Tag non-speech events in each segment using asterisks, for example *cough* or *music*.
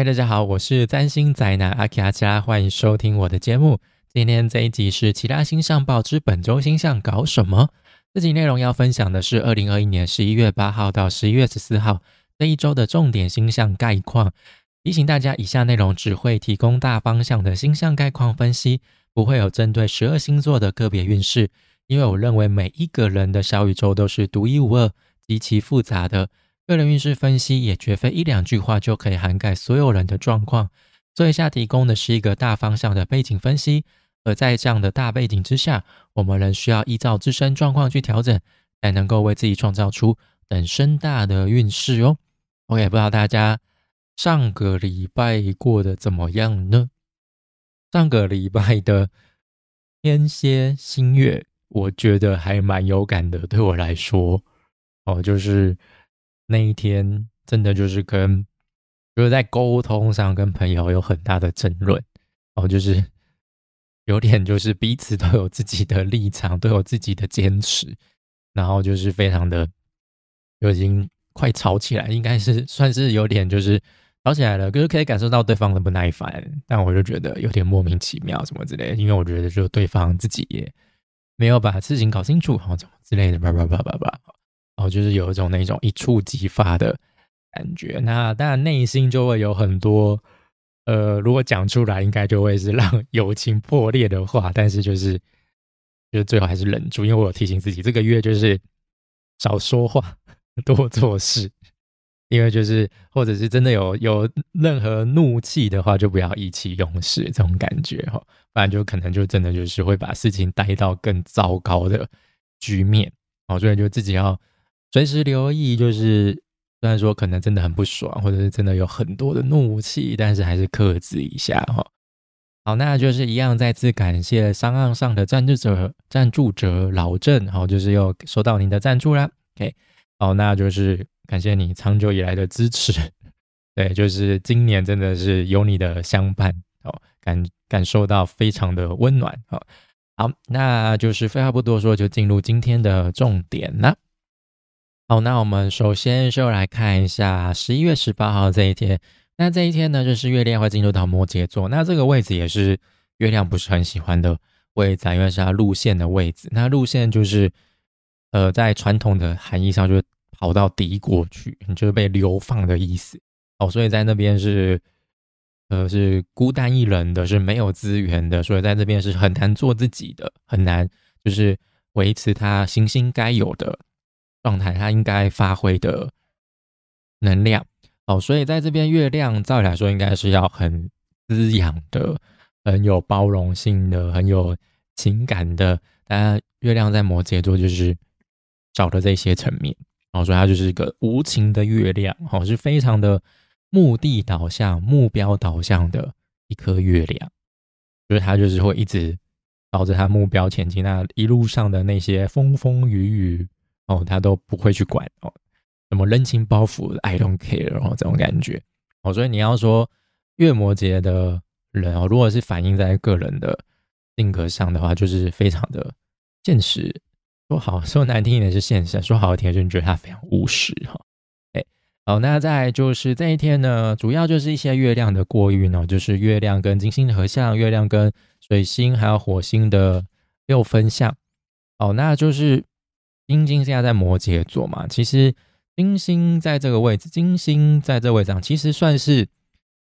嗨，大家好，我是占星宅男阿奇阿奇拉，欢迎收听我的节目。今天这一集是其他星象报之本周星象搞什么？这集内容要分享的是二零二一年十一月八号到十一月十四号这一周的重点星象概况。提醒大家，以下内容只会提供大方向的星象概况分析，不会有针对十二星座的个别运势。因为我认为每一个人的小宇宙都是独一无二、极其复杂的，个人运势分析也绝非一两句话就可以涵盖所有人的状况。所以下提供的是一个大方向的背景分析。而在这样的大背景之下，我们仍需要依照自身状况去调整，才能够为自己创造出等身大的运势哦。OK，不知道大家上个礼拜过得怎么样呢？上个礼拜的天蝎新月，我觉得还蛮有感的。对我来说，哦，就是那一天真的就是跟就是在沟通上跟朋友有很大的争论，然后，就是。*laughs* 有点就是彼此都有自己的立场，都有自己的坚持，然后就是非常的，就已经快吵起来，应该是 *laughs* 算是有点就是吵起来了，就是可以感受到对方的不耐烦，但我就觉得有点莫名其妙什么之类，因为我觉得就对方自己也没有把事情搞清楚，然后怎么之类的，叭叭叭叭叭，然后就是有一种那种一触即发的感觉，那当然内心就会有很多。呃，如果讲出来，应该就会是让友情破裂的话。但是就是，就最好还是忍住，因为我有提醒自己，这个月就是少说话，*laughs* 多做事。因为就是，或者是真的有有任何怒气的话，就不要意气用事，这种感觉哈，不然就可能就真的就是会把事情带到更糟糕的局面。哦，所以就自己要随时留意，就是。虽然说可能真的很不爽，或者是真的有很多的怒气，但是还是克制一下哈。好，那就是一样，再次感谢商岸上的赞助者，赞助者老郑，好，就是又收到您的赞助啦。OK，好，那就是感谢你长久以来的支持。对，就是今年真的是有你的相伴，哦，感感受到非常的温暖。好，好，那就是废话不多说，就进入今天的重点了。好，那我们首先就来看一下十一月十八号这一天。那这一天呢，就是月亮会进入到摩羯座。那这个位置也是月亮不是很喜欢的位置，因为是它路线的位置。那路线就是，呃，在传统的含义上，就是跑到敌国去，你就是被流放的意思。哦，所以在那边是，呃，是孤单一人的，是没有资源的，所以在这边是很难做自己的，很难就是维持他行星该有的。状态，它应该发挥的能量哦，所以在这边月亮，照理来说应该是要很滋养的，很有包容性的，很有情感的。但月亮在摩羯座就是找的这些层面哦，所以它就是一个无情的月亮哦，是非常的目的导向、目标导向的一颗月亮，就是它就是会一直朝着它目标前进，那一路上的那些风风雨雨。哦，他都不会去管哦，什么人情包袱，I don't care 哦，这种感觉哦，所以你要说月摩羯的人哦，如果是反映在个人的性格上的话，就是非常的现实，说好 *laughs* 说难听一点是现实，说好听就你觉得他非常务实哈。哎，好，那再就是这一天呢，主要就是一些月亮的过运哦，就是月亮跟金星的合相，月亮跟水星还有火星的六分相。哦，那就是。金星现在在摩羯座嘛，其实金星在这个位置，金星在这位置上，其实算是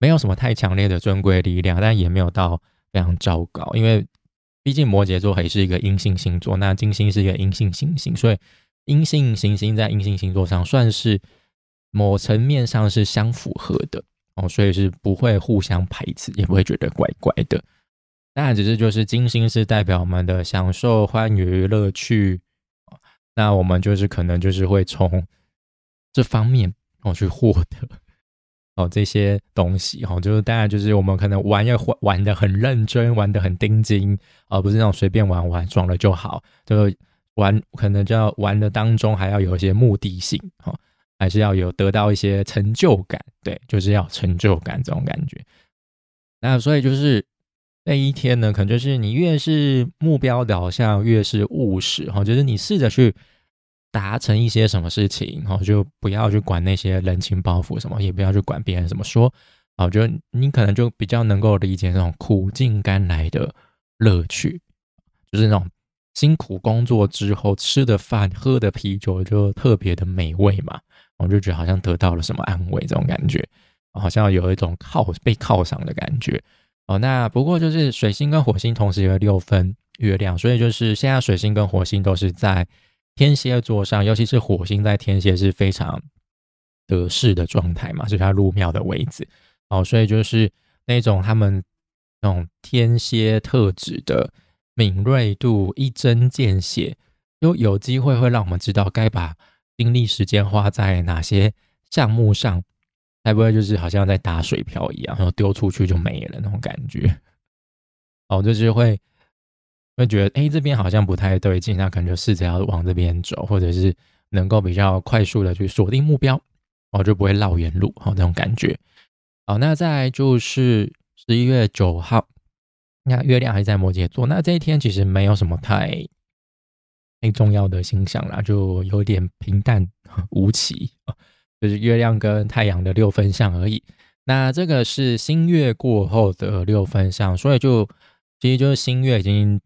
没有什么太强烈的尊贵力量，但也没有到非常糟糕，因为毕竟摩羯座还是一个阴性星座，那金星是一个阴性行星，所以阴性行星在阴性星座上算是某层面上是相符合的哦，所以是不会互相排斥，也不会觉得怪怪的。当然，只是就是金星是代表我们的享受、欢愉、乐趣。那我们就是可能就是会从这方面哦去获得哦这些东西哦，就是当然就是我们可能玩要玩玩的很认真，玩的很盯紧，而不是那种随便玩玩爽了就好。就玩可能就要玩的当中还要有一些目的性哦，还是要有得到一些成就感，对，就是要成就感这种感觉。那所以就是那一天呢，可能就是你越是目标导向，越是务实哈，就是你试着去。达成一些什么事情，然后就不要去管那些人情包袱什么，也不要去管别人怎么说，哦，就你可能就比较能够理解那种苦尽甘来的乐趣，就是那种辛苦工作之后吃的饭、喝的啤酒就特别的美味嘛，我就觉得好像得到了什么安慰，这种感觉，好像有一种犒被犒赏的感觉。哦，那不过就是水星跟火星同时有六分月亮，所以就是现在水星跟火星都是在天蝎座上，尤其是火星在天蝎是非常得势的状态嘛，是它入庙的位置。哦，所以就是那种他们那种天蝎特质的敏锐度，一针见血，就有机会会让我们知道该把精力时间花在哪些项目上，才不会就是好像在打水漂一样，然后丢出去就没了那种感觉。哦，就是会会觉得，哎，这边好像不太对劲，那可能就试着要往这边走，或者是能够比较快速的去锁定目标，哦，就不会绕远路，哦，那种感觉。好，那再就是十一月九号，那月亮还在摩羯座。那这一天其实没有什么太太重要的星象啦，就有点平淡 *laughs* 无奇，就是月亮跟太阳的六分相而已。那这个是新月过后的六分相，所以就其实就是新月已经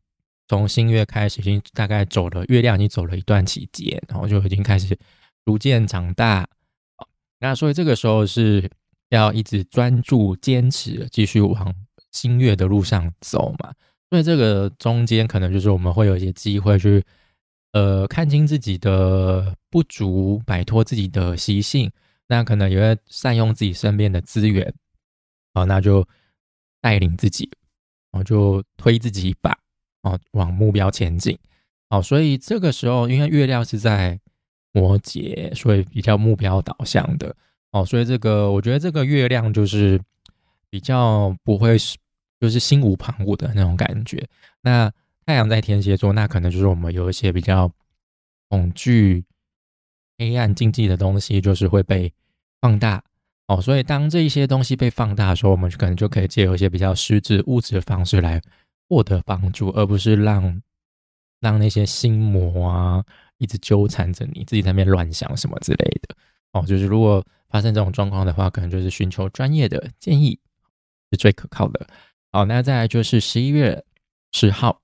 从新月开始，已经大概走了，月亮已经走了一段期间，然后就已经开始逐渐长大。那所以这个时候是。要一直专注、坚持，继续往新月的路上走嘛。所以这个中间可能就是我们会有一些机会去，呃，看清自己的不足，摆脱自己的习性。那可能也会善用自己身边的资源，好，那就带领自己，然哦，就推自己一把，哦，往目标前进。好，所以这个时候，因为月亮是在摩羯，所以比较目标导向的。哦，所以这个我觉得这个月亮就是比较不会是，就是心无旁骛的那种感觉。那太阳在天蝎座，那可能就是我们有一些比较恐惧、黑暗、禁忌的东西，就是会被放大。哦，所以当这一些东西被放大的时候，我们可能就可以借由一些比较实质物质的方式来获得帮助，而不是让让那些心魔啊一直纠缠着你，自己在那边乱想什么之类的。哦，就是如果发生这种状况的话，可能就是寻求专业的建议是最可靠的。好，那再来就是十一月十号，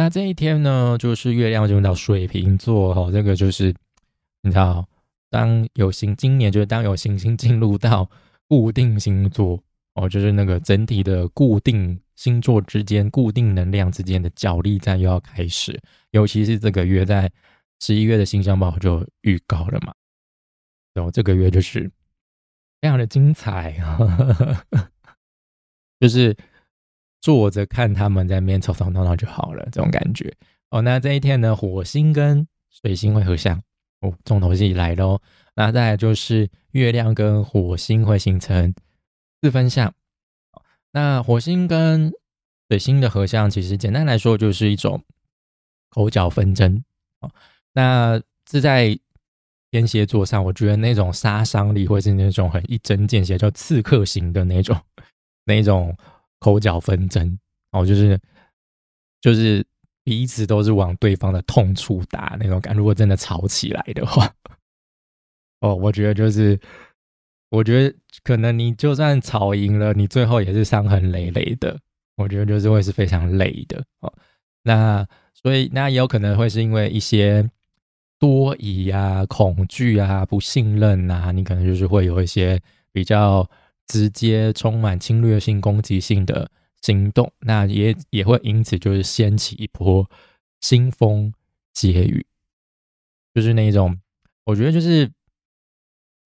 那这一天呢，就是月亮进入到水瓶座。哈，这个就是你知道，当有星，今年就是当有行星进入到固定星座，哦，就是那个整体的固定星座之间、固定能量之间的角力战又要开始。尤其是这个月在十一月的星象报就预告了嘛。然后这个月就是非常的精彩啊，*laughs* 就是坐着看他们在面吵吵闹闹就好了，这种感觉哦。那这一天呢，火星跟水星会合相哦，重头戏来喽。那再来就是月亮跟火星会形成四分相。那火星跟水星的合相，其实简单来说就是一种口角纷争。那是在。天蝎座上，我觉得那种杀伤力或是那种很一针见血，叫刺客型的那种，那种口角纷争哦，就是就是彼此都是往对方的痛处打那种感。如果真的吵起来的话，哦，我觉得就是，我觉得可能你就算吵赢了，你最后也是伤痕累累的。我觉得就是会是非常累的哦。那所以那也有可能会是因为一些。多疑啊，恐惧啊，不信任啊，你可能就是会有一些比较直接、充满侵略性、攻击性的行动，那也也会因此就是掀起一波腥风血雨，就是那种我觉得就是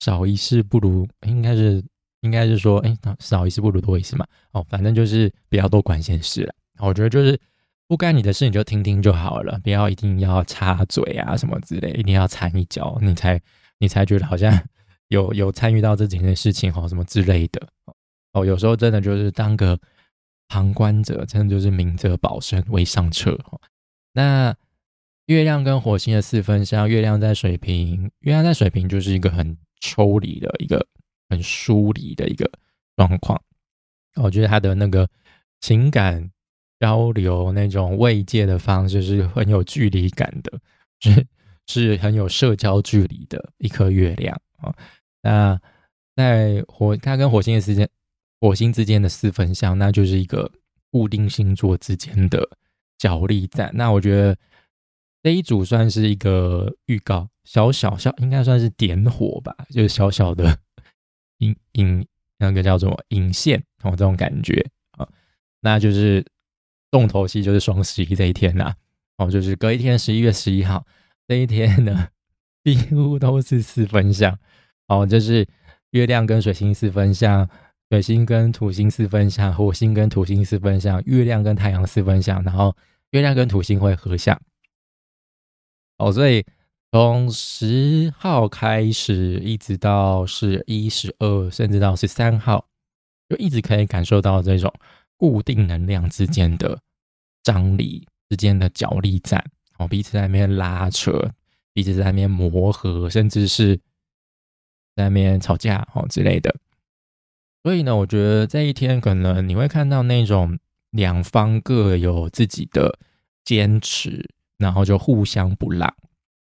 少一事不如，应该是应该是说，哎，少一事不如多一事嘛。哦，反正就是不要多管闲事了。我觉得就是。不干你的事，你就听听就好了，不要一定要插嘴啊什么之类，一定要掺一脚，你才你才觉得好像有有参与到这几件事情哈，什么之类的哦。有时候真的就是当个旁观者，真的就是明哲保身为上策。那月亮跟火星的四分相，月亮在水瓶，月亮在水瓶就是一个很抽离的一个很疏离的一个状况。我觉得他的那个情感。交流那种慰藉的方式是很有距离感的，是是很有社交距离的一颗月亮啊。那在火，它跟火星的时间火星之间的四分相，那就是一个固定星座之间的角力战。那我觉得这一组算是一个预告，小小小应该算是点火吧，就是小小的 *laughs* 引引那个叫做引线哦，这种感觉啊，那就是重头戏就是双十一这一天呐，哦，就是隔一天十一月十一号这一天呢，*laughs* 几乎都是四分相哦，就是月亮跟水星四分相。水星跟土星四分相，火星跟土星四分相，月亮跟太阳四分相，然后月亮跟土星会合相。哦，所以从十号开始，一直到十一、十二，甚至到十三号，就一直可以感受到这种固定能量之间的张力、之间的角力战。哦，彼此在那边拉扯，彼此在那边磨合，甚至是在那边吵架哦之类的。所以呢，我觉得这一天可能你会看到那种两方各有自己的坚持，然后就互相不让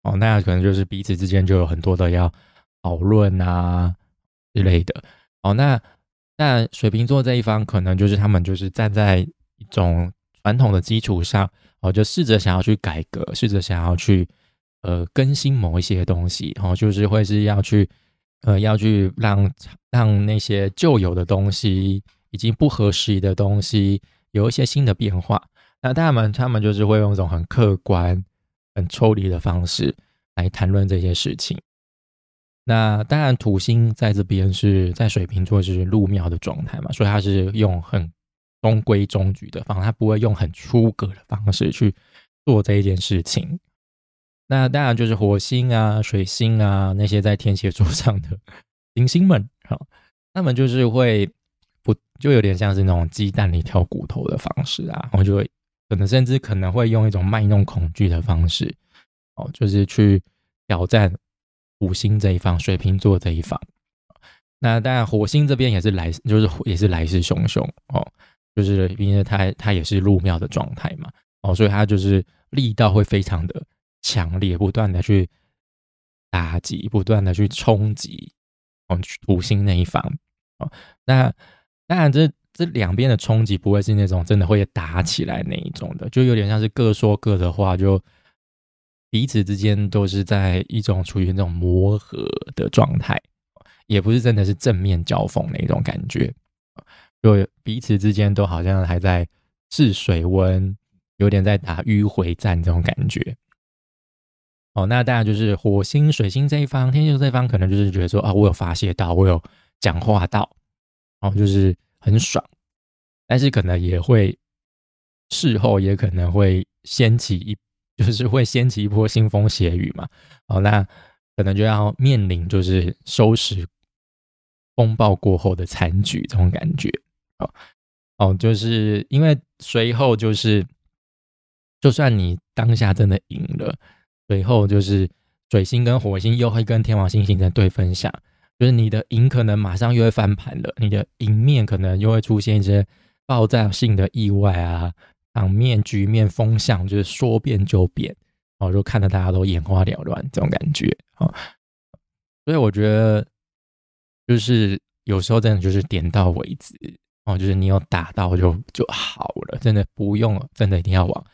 哦，那可能就是彼此之间就有很多的要讨论啊之类的哦。那但水瓶座这一方可能就是他们就是站在一种传统的基础上哦，就试着想要去改革，试着想要去呃更新某一些东西，然后就是会是要去。呃，要去让让那些旧有的东西，已经不合时宜的东西，有一些新的变化。那他们他们就是会用一种很客观、很抽离的方式来谈论这些事情。那当然，土星在这边是在水瓶座是入庙的状态嘛，所以他是用很中规中矩的方式，他不会用很出格的方式去做这一件事情。那当然就是火星啊、水星啊那些在天蝎座上的 *laughs* 行星们，哈，他们就是会不就有点像是那种鸡蛋里挑骨头的方式啊，然后就会可能甚至可能会用一种卖弄恐惧的方式，哦，就是去挑战五星这一方、水瓶座这一方。那当然火星这边也是来，就是也是来势汹汹哦，就是因为它它也是入庙的状态嘛，哦，所以它就是力道会非常的。强烈不断的去打击，不断的去冲击，哦，土星那一方，哦，那当然这这两边的冲击不会是那种真的会打起来那一种的，就有点像是各说各的话，就彼此之间都是在一种处于那种磨合的状态，也不是真的是正面交锋那种感觉，就彼此之间都好像还在试水温，有点在打迂回战这种感觉。哦，那当然就是火星、水星这一方，天蝎座这一方可能就是觉得说啊，我有发泄到，我有讲话到，哦，就是很爽，但是可能也会事后也可能会掀起一，*laughs* 就是会掀起一波腥风血雨嘛。哦，那可能就要面临就是收拾风暴过后的残局这种感觉。哦，哦，就是因为随后就是，就算你当下真的赢了。随后就是水星跟火星又会跟天王星形成对分享，就是你的赢可能马上又会翻盘了，你的赢面可能又会出现一些爆炸性的意外啊，场面局面风向就是说变就变，哦，就看得大家都眼花缭乱这种感觉啊，所以我觉得就是有时候真的就是点到为止哦，就是你有打到就就好了，真的不用真的一定要往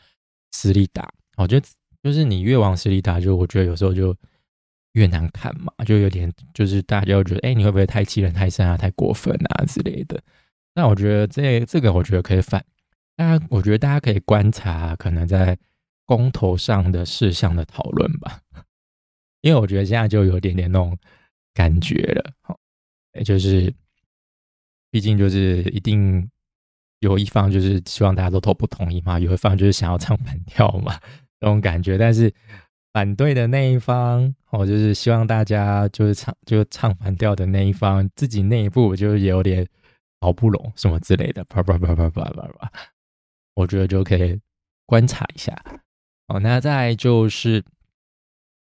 死里打，我觉得。就是你越往死里打，就我觉得有时候就越难看嘛，就有点就是大家觉得，哎，你会不会太欺人太甚啊，太过分啊之类的？那我觉得这这个我觉得可以反，大家我觉得大家可以观察，可能在公投上的事项的讨论吧，因为我觉得现在就有点点那种感觉了，好，就是毕竟就是一定有一方就是希望大家都投不同意嘛，有一方就是想要唱反调嘛。这种感觉，但是反对的那一方，哦，就是希望大家就是唱就唱反调的那一方，自己内部就是有点搞不拢什么之类的，叭叭叭叭叭叭叭，我觉得就可以观察一下。哦，那再就是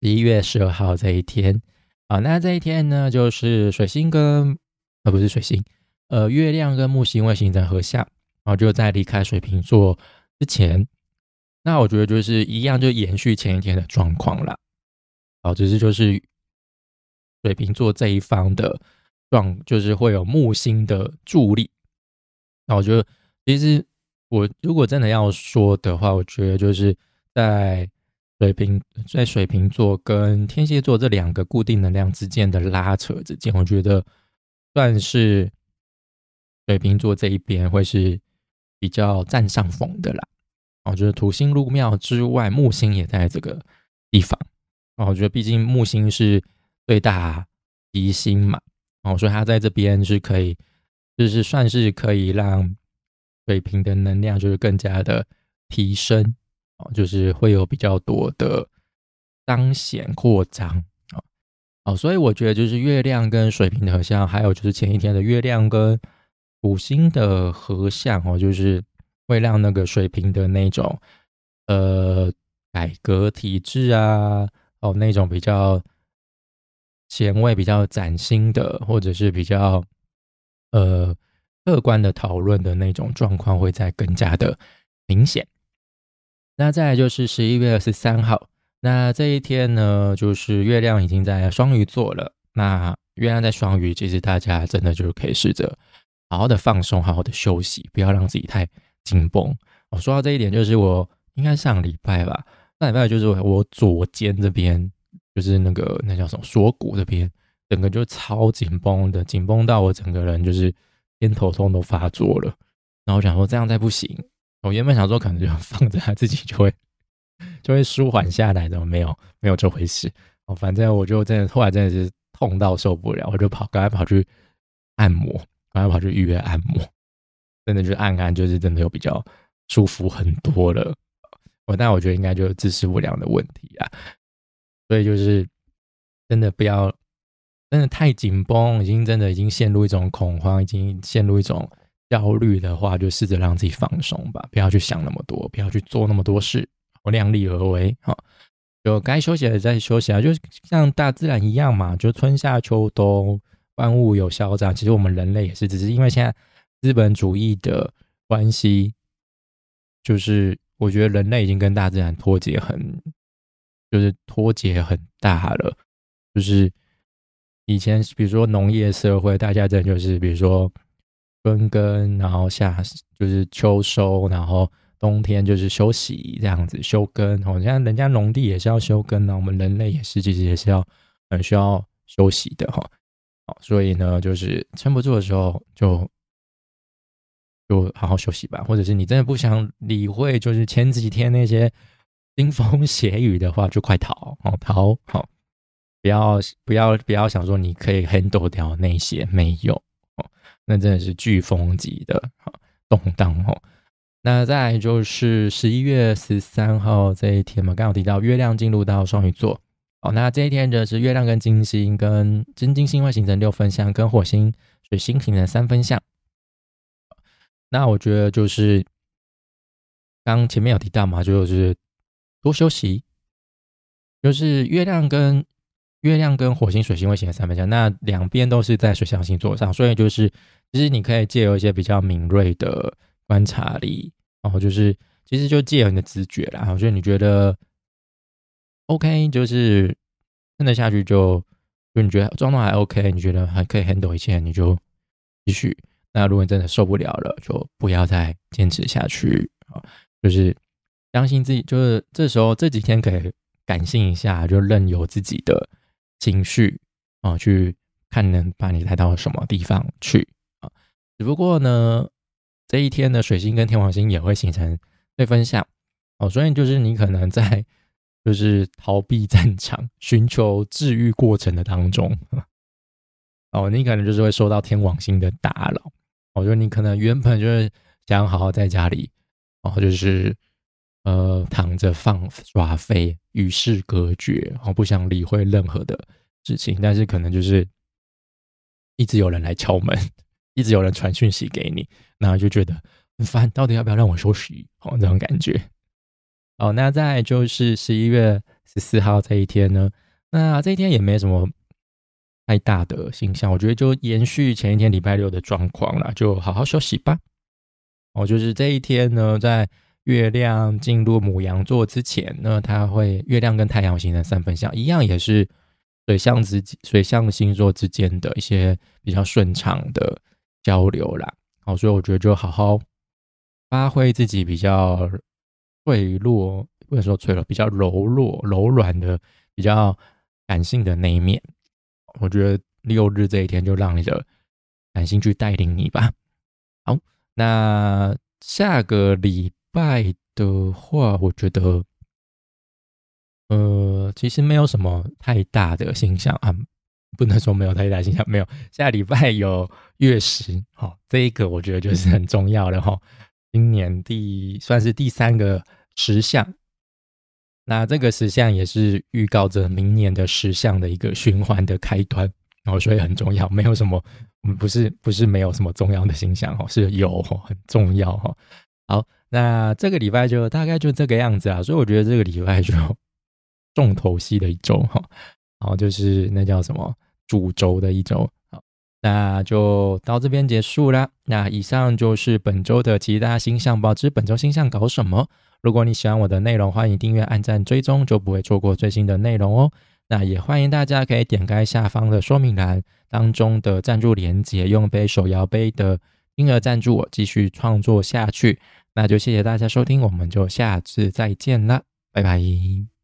一月十二号这一天，啊，那这一天呢，就是水星跟呃不是水星，呃月亮跟木星会形成合相，然后就在离开水瓶座之前。那我觉得就是一样，就延续前一天的状况了。好，只是就是水瓶座这一方的状，就是会有木星的助力那我觉得，其实我如果真的要说的话，我觉得就是在水瓶在水瓶座跟天蝎座这两个固定能量之间的拉扯之间，我觉得算是水瓶座这一边会是比较占上风的啦。哦，就是土星入庙之外，木星也在这个地方。哦，我觉得毕竟木星是最大吉星嘛，哦，所以它在这边是可以，就是算是可以让水瓶的能量就是更加的提升，哦，就是会有比较多的彰显扩张，哦，哦，所以我觉得就是月亮跟水瓶的合相，还有就是前一天的月亮跟土星的合相，哦，就是会让那个水瓶的那种呃改革体制啊。哦，那种比较前卫、比较崭新的，或者是比较呃客观的讨论的那种状况，会再更加的明显。那再来就是十一月二十三号，那这一天呢，就是月亮已经在双鱼座了。那月亮在双鱼，其实大家真的就是可以试着好好的放松，好好的休息，不要让自己太紧绷。我说到这一点，就是我应该上礼拜吧。上礼拜就是我左肩这边，就是那个那叫什么锁骨这边，整个就超紧绷的，紧绷到我整个人就是偏头痛都发作了。然后我想说这样再不行，我原本想说可能就 *laughs* 放着它自己就会就会舒缓下来，怎么没有没有这回事？哦，反正我就真的后来真的是痛到受不了，我就跑赶快跑去按摩，赶快跑去预约按摩，真的就按按就是真的有比较舒服很多了。我但我觉得应该就是姿势不良的问题啊，所以就是真的不要真的太紧绷，已经真的已经陷入一种恐慌，已经陷入一种焦虑的话，就试着让自己放松吧，不要去想那么多，不要去做那么多事，我量力而为哈，就该休息的再休息啊，就像大自然一样嘛，就春夏秋冬万物有消长，其实我们人类也是，只是因为现在资本主义的关系，就是。我觉得人类已经跟大自然脱节很，就是脱节很大了。就是以前，比如说农业社会，大家真的就是比如说春耕，然后夏就是秋收，然后冬天就是休息这样子休耕。好像人家农地也是要休耕的，我们人类也是，其实也是要很需要休息的哈。好，所以呢，就是撑不住的时候就。就好好休息吧，或者是你真的不想理会，就是前几天那些腥风血雨的话，就快逃 *laughs* 哦，逃好，不要不要不要想说你可以 handle 掉那些没有哦，那真的是飓风级的动荡哦。那再来就是十一月十三号这一天嘛，刚好提到月亮进入到双鱼座哦，那这一天就是月亮跟金星跟金金星会形成六分相，跟火星水星形成三分相。那我觉得就是刚前面有提到嘛，就是多休息，就是月亮跟月亮跟火星、水星会形成三分相，那两边都是在水象星座上，所以就是其实你可以借由一些比较敏锐的观察力，然后就是其实就借由你的直觉啦，然后就你觉得 OK，就是撑得下去就就你觉得状态还 OK，你觉得还可以 handle 一切，你就继续。那如果你真的受不了了，就不要再坚持下去啊！就是相信自己，就是这时候这几天可以感性一下，就任由自己的情绪啊，去看能把你带到什么地方去啊。只不过呢，这一天的水星跟天王星也会形成对分相哦，所以就是你可能在就是逃避战场、寻求治愈过程的当中 *laughs* 哦，你可能就是会受到天王星的打扰。我觉得你可能原本就是想好好在家里，然后就是呃躺着放耍飞，与世隔绝，然后不想理会任何的事情。但是可能就是一直有人来敲门，一直有人传讯息给你，然后就觉得很烦，到底要不要让我休息？哦，这种感觉。哦，那再就是十一月十四号这一天呢，那这一天也没什么。太大的形象，我觉得就延续前一天礼拜六的状况了，就好好休息吧。哦，就是这一天呢，在月亮进入母羊座之前呢，它会月亮跟太阳形成三分相，一样也是水象之水象星座之间的一些比较顺畅的交流啦。好，所以我觉得就好好发挥自己比较脆弱，或者说脆弱，比较柔弱、柔软的、比较感性的那一面。我觉得六日这一天就让你的感性去带领你吧。好，那下个礼拜的话，我觉得，呃，其实没有什么太大的形象啊，不能说没有太大形象，没有。下礼拜有月食，好，这一个我觉得就是很重要的哈。今年第算是第三个石像，那这个石像也是预告着明年的石像的一个循环的开端，然后所以很重要。没有什么，我们不是不是没有什么重要的形象哦，是有很重要哈。好，那这个礼拜就大概就这个样子啊，所以我觉得这个礼拜就 *laughs* 重头戏的一周哈，然后就是那叫什么主轴的一周。好，那就到这边结束啦。那以上就是本周的其他星象报知，本周星象搞什么？如果你喜欢我的内容，欢迎订阅、按赞、追踪，就不会错过最新的内容哦。那也欢迎大家可以点开下方的说明栏当中的赞助链接，用杯手摇杯的金额赞助我，继续创作下去。那就谢谢大家收听，我们就下次再见了，拜拜。